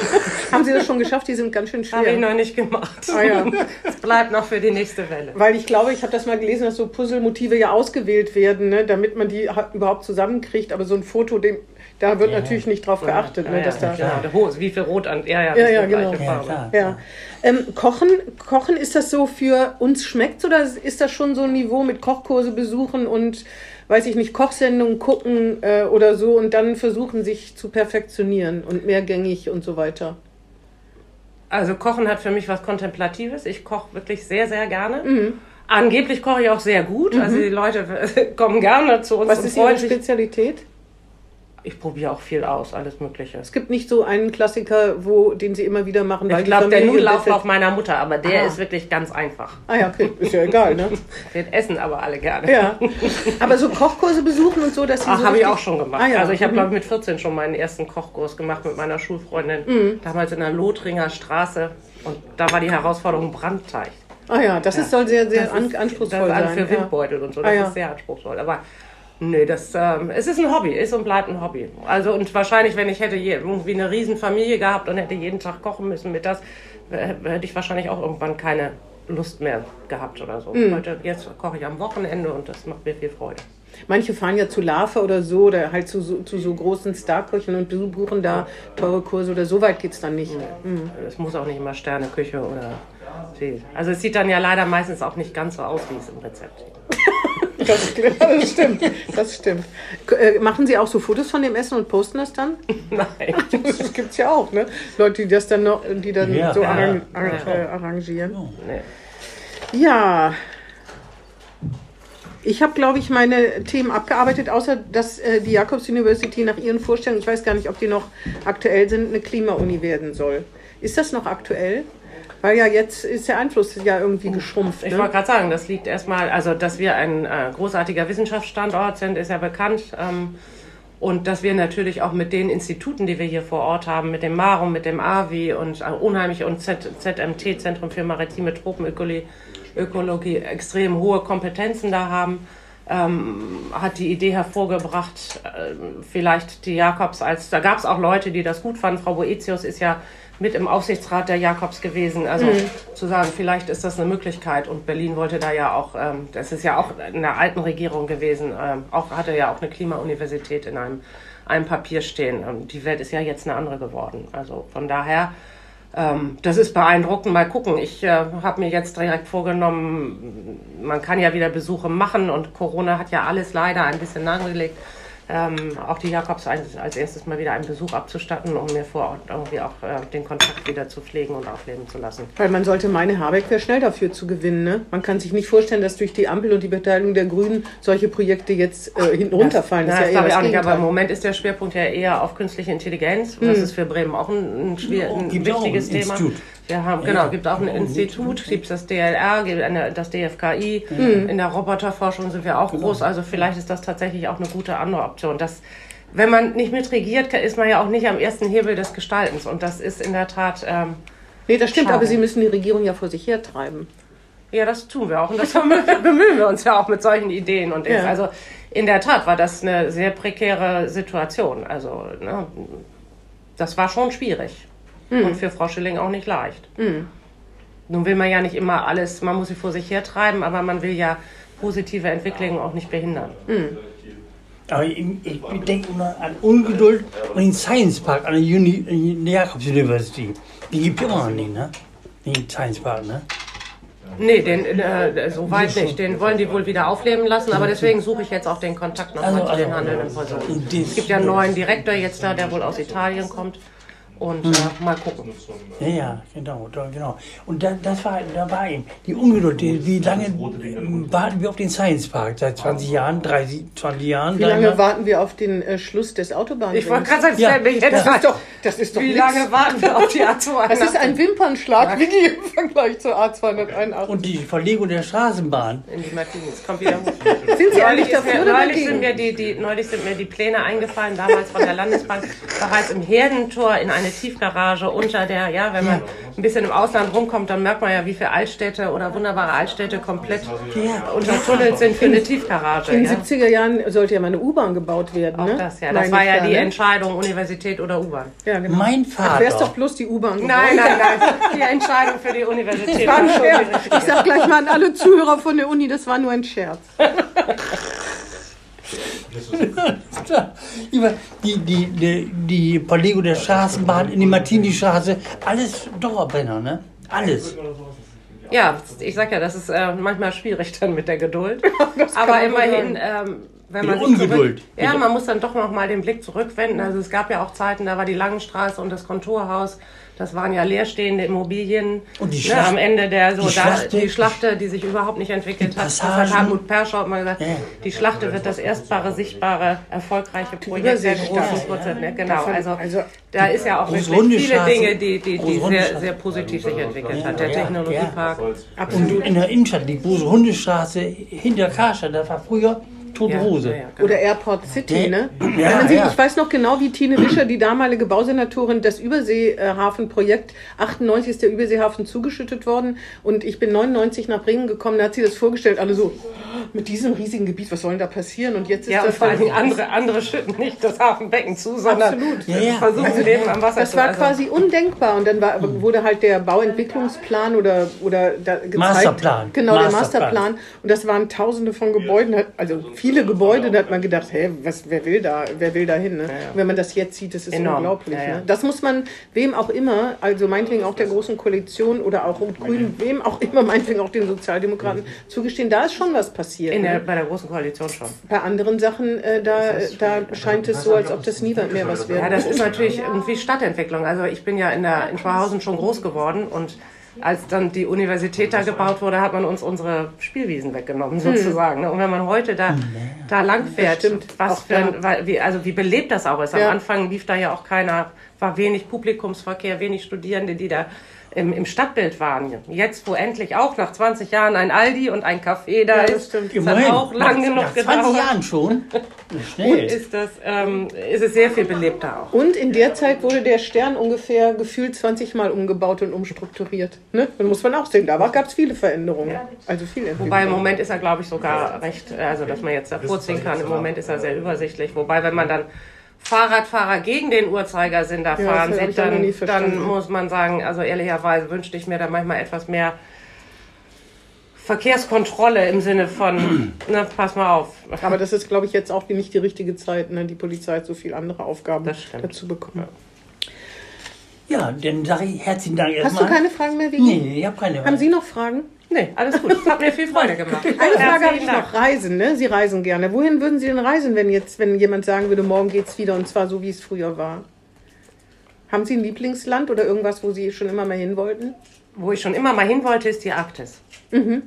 Speaker 2: haben Sie das schon geschafft? Die sind ganz schön
Speaker 4: Habe ich
Speaker 2: schwer.
Speaker 4: noch nicht gemacht.
Speaker 2: Ah ja.
Speaker 4: Es bleibt noch für die nächste Welle.
Speaker 2: Weil ich glaube, ich habe das mal gelesen, dass so Puzzlemotive ja ausgewählt werden, ne, damit man die ha- überhaupt zusammenkriegt. Aber so ein Foto, dem, da wird
Speaker 3: Ja.
Speaker 2: natürlich nicht drauf geachtet.
Speaker 4: ja,
Speaker 2: ne,
Speaker 4: ja,
Speaker 2: dass da,
Speaker 4: klar. Der Ho- Wie viel Rot an. Ja, ja,
Speaker 2: Ja,
Speaker 4: das
Speaker 2: ja, genau.
Speaker 3: Ja,
Speaker 4: Farbe.
Speaker 3: klar.
Speaker 2: Ja. Ähm, Kochen, Kochen, ist das so für uns schmeckt oder ist das schon so ein Niveau mit Kochkurse besuchen und weiß ich nicht, Kochsendungen gucken äh, oder so und dann versuchen, sich zu perfektionieren und mehrgängig und so weiter?
Speaker 4: Also Kochen hat für mich was Kontemplatives. Ich koche wirklich sehr, sehr gerne.
Speaker 2: Mhm.
Speaker 4: Angeblich koche ich auch sehr gut. Also die Leute kommen gerne zu uns
Speaker 2: Was
Speaker 4: und
Speaker 2: ist Ihre. Spezialität?
Speaker 4: Ich probiere auch viel aus, alles Mögliche.
Speaker 2: Es gibt nicht so einen Klassiker, wo, den Sie immer wieder machen, weil
Speaker 4: Ich glaube, der Nudelauflauf meiner Mutter, aber der
Speaker 2: Ah.
Speaker 4: ist wirklich ganz einfach.
Speaker 2: Ah ja, okay, ist ja egal, ne?
Speaker 4: Den essen aber alle gerne.
Speaker 2: Ja. Aber so Kochkurse besuchen und so, dass Sie
Speaker 4: Ach,
Speaker 2: so
Speaker 4: habe ich auch schon gemacht.
Speaker 2: Ah, ja.
Speaker 4: Also ich habe,
Speaker 2: Mhm.
Speaker 4: glaube ich, mit 14 schon meinen ersten Kochkurs gemacht mit meiner Schulfreundin.
Speaker 2: Mhm.
Speaker 4: Damals in der Lothringer Straße. Und da war die Herausforderung Brandteig.
Speaker 2: Ah ja, das ist, soll sehr, sehr
Speaker 4: Das
Speaker 2: an,
Speaker 4: ist-
Speaker 2: anspruchsvoll
Speaker 4: das
Speaker 2: sein.
Speaker 4: Für Windbeutel und so, das
Speaker 2: Ah, ja.
Speaker 4: ist sehr anspruchsvoll. Aber nee, das, ähm, es ist ein Hobby, ist und bleibt ein Hobby. Also und wahrscheinlich, wenn ich hätte je, irgendwie eine Riesenfamilie gehabt und hätte jeden Tag kochen müssen mit das, hätte ich wahrscheinlich auch irgendwann keine Lust mehr gehabt oder so.
Speaker 2: Mhm.
Speaker 4: Heute, jetzt koche ich am Wochenende und das macht mir viel Freude.
Speaker 2: Manche fahren ja zu Lava oder so oder halt zu, so- zu so großen Starköchen und buchen da teure Kurse oder so weit geht's dann nicht. Mhm.
Speaker 4: Es muss auch nicht immer Sterneküche oder also es sieht dann ja leider meistens auch nicht ganz so aus, wie es im Rezept steht.
Speaker 2: Das, das stimmt, das stimmt. Äh, machen Sie auch so Fotos von dem Essen und posten das dann?
Speaker 4: Nein.
Speaker 2: Das gibt's ja auch, ne? Leute, die das dann noch, die dann
Speaker 3: Ja,
Speaker 2: so
Speaker 3: ja,
Speaker 2: arran
Speaker 4: ja.
Speaker 2: äh, arrangieren.
Speaker 4: Nee.
Speaker 2: Ja. Ich habe, glaube ich, meine Themen abgearbeitet, außer dass äh, die Jacobs University nach ihren Vorstellungen, ich weiß gar nicht, ob die noch aktuell sind, eine Klimauni werden soll. Ist das noch aktuell? Weil ja jetzt ist der Einfluss ja irgendwie geschrumpft.
Speaker 4: Ich
Speaker 2: Ne?
Speaker 4: wollte gerade sagen, das liegt erstmal, also dass wir ein äh, großartiger Wissenschaftsstandort sind, ist ja bekannt. Ähm, und dass wir natürlich auch mit den Instituten, die wir hier vor Ort haben, mit dem MARUM, mit dem AVI und äh, unheimlich und Z ZMT, Zentrum für maritime Tropenökologie, Ökologie, extrem hohe Kompetenzen da haben, ähm, hat die Idee hervorgebracht, äh, vielleicht die Jakobs als, da gab es auch Leute, die das gut fanden. Frau Boetius ist ja mit im Aufsichtsrat der Jakobs gewesen. Also zu sagen, vielleicht ist das eine Möglichkeit. Und Berlin wollte da ja auch, ähm, das ist ja auch in der alten Regierung gewesen, ähm, auch hatte ja auch eine Klimauniversität in einem, einem Papier stehen. Ähm, die Welt ist ja jetzt eine andere geworden. Also von daher, ähm, das ist beeindruckend. Mal gucken. Ich äh, habe mir jetzt direkt vorgenommen, man kann ja wieder Besuche machen und Corona hat ja alles leider ein bisschen nahegelegt. Ähm, auch die Jakobs als, als erstes mal wieder einen Besuch abzustatten, um mir vor Ort irgendwie auch äh, den Kontakt wieder zu pflegen und aufleben zu lassen.
Speaker 2: Weil man sollte meine, Habeck wäre schnell dafür zu gewinnen. Ne? Man kann sich nicht vorstellen, dass durch die Ampel und die Beteiligung der Grünen solche Projekte jetzt äh, hinten runterfallen.
Speaker 4: Das,
Speaker 2: ist
Speaker 4: das
Speaker 2: ja eher
Speaker 4: glaube ich
Speaker 2: das
Speaker 4: auch nicht, aber im. Moment ist der Schwerpunkt ja eher auf künstliche Intelligenz. Das ist für Bremen auch ein, ein, schwer, ein
Speaker 3: auch
Speaker 4: wichtiges
Speaker 3: ein
Speaker 4: Thema.
Speaker 3: Institut.
Speaker 4: Wir haben, genau, gibt auch ein Institut, gibt das DLR, gibt eine, das DFKI. In der Roboterforschung sind wir auch groß, also vielleicht ist das tatsächlich auch eine gute andere Option. Das, wenn man nicht mitregiert, ist man ja auch nicht am ersten Hebel des Gestaltens. Und das ist in der Tat, ähm,
Speaker 2: Nee, das stimmt,
Speaker 4: Schade.
Speaker 2: aber Sie müssen die Regierung ja vor sich hertreiben.
Speaker 4: ja, das tun wir auch. Und das bemühen wir uns ja auch mit solchen Ideen. Und
Speaker 2: Ja.
Speaker 4: also in der Tat war das eine sehr prekäre Situation. Also, ne, das war schon schwierig. Und für Frau Schilling auch nicht leicht. Nun will man ja nicht immer alles, man muss sie vor sich hertreiben, aber man will ja positive Entwicklungen auch nicht behindern.
Speaker 3: Aber ich, ich denke immer an Ungeduld und den Science Park an der, Uni, der Jakobs University. Die gibt es immer noch nicht, ne? Den Science Park, ne?
Speaker 4: Nee, den, äh, so weit nicht. Den wollen die wohl wieder aufleben lassen, aber deswegen suche ich jetzt auch den Kontakt nochmal
Speaker 3: Also,
Speaker 4: zu
Speaker 3: also,
Speaker 4: den handelnden Personen. Es gibt ja einen neuen Direktor jetzt da, der wohl aus Italien kommt. Und äh, mal gucken.
Speaker 3: Ja, ja, genau, da, genau. Und da, das war, da war eben die Ungeduld. Die, wie lange warten wir auf den Science Park? Seit 20 Jahren, 30, 20 Jahren?
Speaker 2: Wie lange warten wir auf den äh, Schluss des Autobahnrings?
Speaker 4: Ich wollte gerade sagen,
Speaker 3: Ja,
Speaker 2: das
Speaker 4: rein.
Speaker 2: ist doch, das ist doch
Speaker 4: Wie
Speaker 2: nix.
Speaker 4: lange warten wir auf die A2?
Speaker 2: Das ist ein Wimpernschlag, wie die im Vergleich zur A281.
Speaker 3: Und die Verlegung der Straßenbahn.
Speaker 4: in die Martinis. Kommt wieder hoch.
Speaker 2: Sind Sie
Speaker 4: ist
Speaker 2: dafür
Speaker 4: mir,
Speaker 2: oder
Speaker 4: neulich, sind mir die, die, neulich sind mir die Pläne eingefallen, damals von der Landesbank, bereits im Herdentor in eine Tiefgarage unter der, ja, wenn man ein bisschen im Ausland rumkommt, dann merkt man ja, wie viele Altstädte oder wunderbare Altstädte komplett
Speaker 3: Ja.
Speaker 4: untertunnelt sind für eine Tiefgarage.
Speaker 2: In den
Speaker 4: ja.
Speaker 2: 70er Jahren sollte ja mal eine U-Bahn gebaut werden.
Speaker 4: Auch
Speaker 2: ne?
Speaker 4: das, ja. Das
Speaker 2: Meine
Speaker 4: war ja
Speaker 2: da,
Speaker 4: die
Speaker 2: ne?
Speaker 4: Entscheidung, Universität oder U-Bahn.
Speaker 2: Ja, genau.
Speaker 3: Mein
Speaker 2: Ach, wär's doch
Speaker 3: Vater.
Speaker 2: bloß die U-Bahn geworden.
Speaker 4: Nein, nein, nein. Die Entscheidung für die Universität.
Speaker 2: Ich sag gleich mal an alle Zuhörer von der Uni, das war nur ein Scherz.
Speaker 3: Über die, die, die, die Verlegung der Straßenbahn in die Martini-Straße, alles Dauerbrenner, ne? Alles.
Speaker 4: Ja, ich sag ja, das ist äh, manchmal schwierig dann mit der Geduld. Aber immerhin, ähm, wenn man
Speaker 3: Ungeduld.
Speaker 4: Zurück, ja, man muss dann doch noch mal den Blick zurückwenden. Also es gab ja auch Zeiten, da war die Langenstraße und das Kontorhaus. Das waren ja leerstehende Immobilien.
Speaker 3: Und die
Speaker 4: ne,
Speaker 3: Schlacht-
Speaker 4: am Ende der so
Speaker 3: die
Speaker 4: da,
Speaker 3: Schlachte-
Speaker 4: die Schlachte, die sich überhaupt nicht entwickelt
Speaker 3: Die
Speaker 4: hat. Das hat Hartmut Perschaut mal gesagt.
Speaker 3: Ja.
Speaker 4: Die Schlachte wird das erstbare, sichtbare, erfolgreiche Projekt der großen Prozent. Ja, genau.
Speaker 2: Davon-
Speaker 4: Also,
Speaker 2: also
Speaker 4: da ist ja auch wirklich viele. Dinge, die, die, die sehr, sehr positiv sich entwickelt
Speaker 3: Ja,
Speaker 4: hat. Der
Speaker 3: ja,
Speaker 4: Technologiepark.
Speaker 3: Und in der Innenstadt, die große Hundestraße hinter Karstadt, das war früher Tote
Speaker 4: Ja,
Speaker 3: Hose.
Speaker 4: ja, ja, genau.
Speaker 2: Oder Airport City,
Speaker 3: Ja,
Speaker 2: ne?
Speaker 3: ja, ja.
Speaker 2: Ich weiß noch genau, wie Tine Wischer, die damalige Bausenatorin, das Überseehafenprojekt 98 ist der Überseehafen zugeschüttet worden und ich bin 99 nach Bremen gekommen, da hat sie das vorgestellt, alle so, mit diesem riesigen Gebiet, was soll denn da passieren? Und jetzt ist
Speaker 4: Ja, und
Speaker 2: das
Speaker 4: vor Dingen andere, andere schütten nicht das Hafenbecken zu, sondern
Speaker 2: Absolut.
Speaker 3: Ja, ja.
Speaker 4: versuchen Leben am Wasser
Speaker 2: Das
Speaker 4: zu
Speaker 2: war
Speaker 4: also,
Speaker 2: quasi undenkbar und dann war, wurde halt der Bauentwicklungsplan oder, oder da gezeigt.
Speaker 3: Masterplan.
Speaker 2: Genau, der
Speaker 3: Masterplan.
Speaker 2: Masterplan. Und das waren tausende von Gebäuden, hat- also viele Gebäude, da hat man gedacht, hä, was, wer will da, wer will da hin? Ne? Und wenn man das jetzt sieht, das ist
Speaker 4: Enorm.
Speaker 2: unglaublich.
Speaker 4: Ja, ja.
Speaker 2: Ne? Das muss man wem auch immer, also meinetwegen auch der Großen Koalition oder auch Rot-Grün, wem auch immer, meinetwegen auch den Sozialdemokraten zugestehen, da ist schon was passiert.
Speaker 4: in der,
Speaker 2: ne?
Speaker 4: bei der großen Koalition schon.
Speaker 2: Bei anderen Sachen, äh, da, da scheint es so, als ob das nie mehr was wäre.
Speaker 4: Ja, das ist natürlich irgendwie Stadtentwicklung. Also ich bin ja in, der, in Schwahausen schon groß geworden und als dann die Universität da gebaut wurde, hat man uns unsere Spielwiesen weggenommen sozusagen. ne? Und wenn man heute da, da lang fährt,
Speaker 2: Hm.
Speaker 4: was für ein, wie, also wie belebt das auch ist. Am
Speaker 2: Ja.
Speaker 4: Anfang lief da ja auch keiner, war wenig Publikumsverkehr, wenig Studierende, die da im, im Stadtbild waren. Jetzt, wo endlich auch nach 20 Jahren ein Aldi und ein Café da
Speaker 2: Ja,
Speaker 4: ist, das hat auch lang
Speaker 3: nach,
Speaker 4: genug
Speaker 3: nach 20
Speaker 4: gedauert.
Speaker 3: Jahren schon. Schnell.
Speaker 4: Ist, das, ähm, ist es sehr viel belebter auch.
Speaker 2: Und in der Zeit wurde der Stern ungefähr gefühlt 20 Mal umgebaut und umstrukturiert. Ne? Dann muss man auch sehen, da gab es viele Veränderungen. Also viele Entwicklungen.
Speaker 4: Wobei im Moment ist er, glaube ich, sogar recht, also dass man jetzt davor ziehen kann. Im Moment ist er sehr übersichtlich. Wobei, wenn man dann Fahrradfahrer gegen den Uhrzeigersinn da
Speaker 2: Ja,
Speaker 4: fahren
Speaker 2: nie
Speaker 4: dann, dann muss man sagen, also ehrlicherweise wünschte ich mir da manchmal etwas mehr Verkehrskontrolle im Sinne von, ne, pass mal auf.
Speaker 2: Aber das ist, glaube ich, jetzt auch nicht die richtige Zeit. Ne? Die Polizei hat so viele andere Aufgaben dazu bekommen.
Speaker 3: Ja, dann sage ich herzlichen Dank
Speaker 2: Hast
Speaker 3: erstmal.
Speaker 2: du keine Fragen mehr, Vicky?
Speaker 3: Nee, ich habe keine.
Speaker 2: Haben Sie noch Fragen?
Speaker 4: Nee, alles gut. Hat mir viel Freude gemacht.
Speaker 2: Eine Frage habe ich noch. Reisen, ne? Sie reisen gerne. Wohin würden Sie denn reisen, wenn jetzt, wenn jemand sagen würde, morgen geht's wieder und zwar so, wie es früher war? Haben Sie ein Lieblingsland oder irgendwas, wo Sie schon immer mal hin wollten?
Speaker 4: Wo ich schon immer mal hin wollte, ist die Arktis.
Speaker 2: Mhm.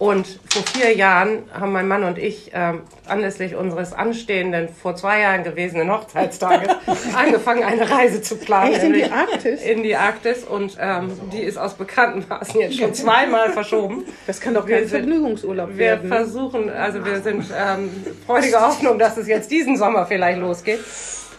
Speaker 4: Und vor vier Jahren haben mein Mann und ich ähm, anlässlich unseres anstehenden, vor zwei Jahren gewesenen Hochzeitstages angefangen, eine Reise zu planen.
Speaker 2: Echt in die Arktis?
Speaker 4: In die Arktis. Und ähm, die ist aus bekannten Maßen jetzt schon zweimal verschoben.
Speaker 2: Das kann doch
Speaker 4: Wir
Speaker 2: kein
Speaker 4: sind-
Speaker 2: Vergnügungsurlaub
Speaker 4: Wir
Speaker 2: werden.
Speaker 4: versuchen, also wir sind ähm, freudige Hoffnung, dass es jetzt diesen Sommer vielleicht losgeht.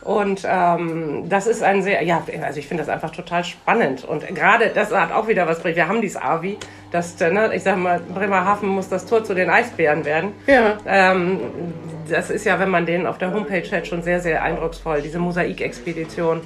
Speaker 4: Und ähm, das ist ein sehr, ja, also ich finde das einfach total spannend. Und gerade, das hat auch wieder was, wir haben dieses AVI, das, äh, ne, ich sag mal, Bremerhaven muss das Tor zu den Eisbären werden.
Speaker 2: Ja.
Speaker 4: Ähm, das ist ja, wenn man den auf der Homepage hat, schon sehr, sehr eindrucksvoll, diese Mosaikexpedition.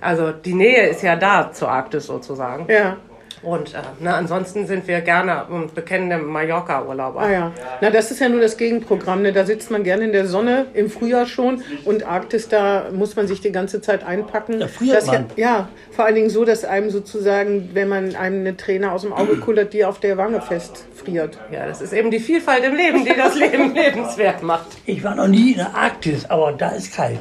Speaker 4: Also die Nähe ist ja da zur Arktis sozusagen.
Speaker 2: Ja.
Speaker 4: Und äh, ne, ansonsten sind wir gerne und bekennende Mallorca-Urlauber.
Speaker 2: Ah ja. Na, das ist ja nur das Gegenprogramm. Ne? Da sitzt man gerne in der Sonne, im Frühjahr schon. Und Arktis, da muss man sich die ganze Zeit einpacken.
Speaker 3: Da friert
Speaker 2: das
Speaker 3: man.
Speaker 2: Ja, ja, vor allen Dingen so, dass einem sozusagen, wenn man einem eine Träne aus dem Auge kullert, die auf der Wange festfriert.
Speaker 4: Ja, das ist eben die Vielfalt im Leben, die das Leben lebenswert macht.
Speaker 3: Ich war noch nie in der Arktis, aber da ist kalt.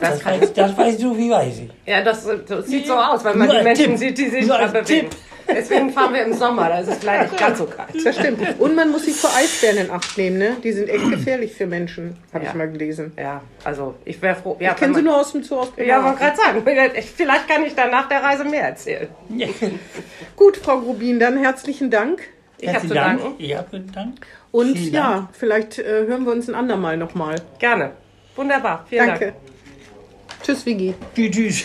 Speaker 4: Das
Speaker 3: Das, weiß, das weiß ich so wie weiß ich.
Speaker 4: Ja, das, das sieht so aus, weil man die Menschen
Speaker 3: Tipp.
Speaker 4: sieht, die sich da bewegen.
Speaker 3: Tipp.
Speaker 4: Deswegen fahren wir im Sommer, da ist es vielleicht nicht ganz so kalt.
Speaker 2: Das stimmt. Und man muss sich vor Eisbären in Acht nehmen. Ne? Die sind echt gefährlich für Menschen, habe
Speaker 4: Ja.
Speaker 2: ich mal gelesen.
Speaker 4: Ja, also ich wäre froh. Ja,
Speaker 2: Ich kenne
Speaker 4: wenn
Speaker 2: sie nur aus dem Zoo aus
Speaker 4: Ja, wollte gerade sagen, ich- vielleicht kann ich dann nach der Reise mehr erzählen.
Speaker 2: Gut, Frau Grubin, dann herzlichen Dank.
Speaker 4: Ich habe
Speaker 3: Herzlichen
Speaker 4: zu
Speaker 3: Dank.
Speaker 4: danken.
Speaker 3: Ich habe zu danken.
Speaker 2: Und
Speaker 3: Vielen
Speaker 2: ja,
Speaker 3: Dank.
Speaker 2: vielleicht äh, hören wir uns ein andermal nochmal.
Speaker 4: Gerne. Wunderbar. Vielen
Speaker 2: Danke.
Speaker 4: Dank.
Speaker 2: Tschüss, Vigi.
Speaker 3: Tschüss. tschüss.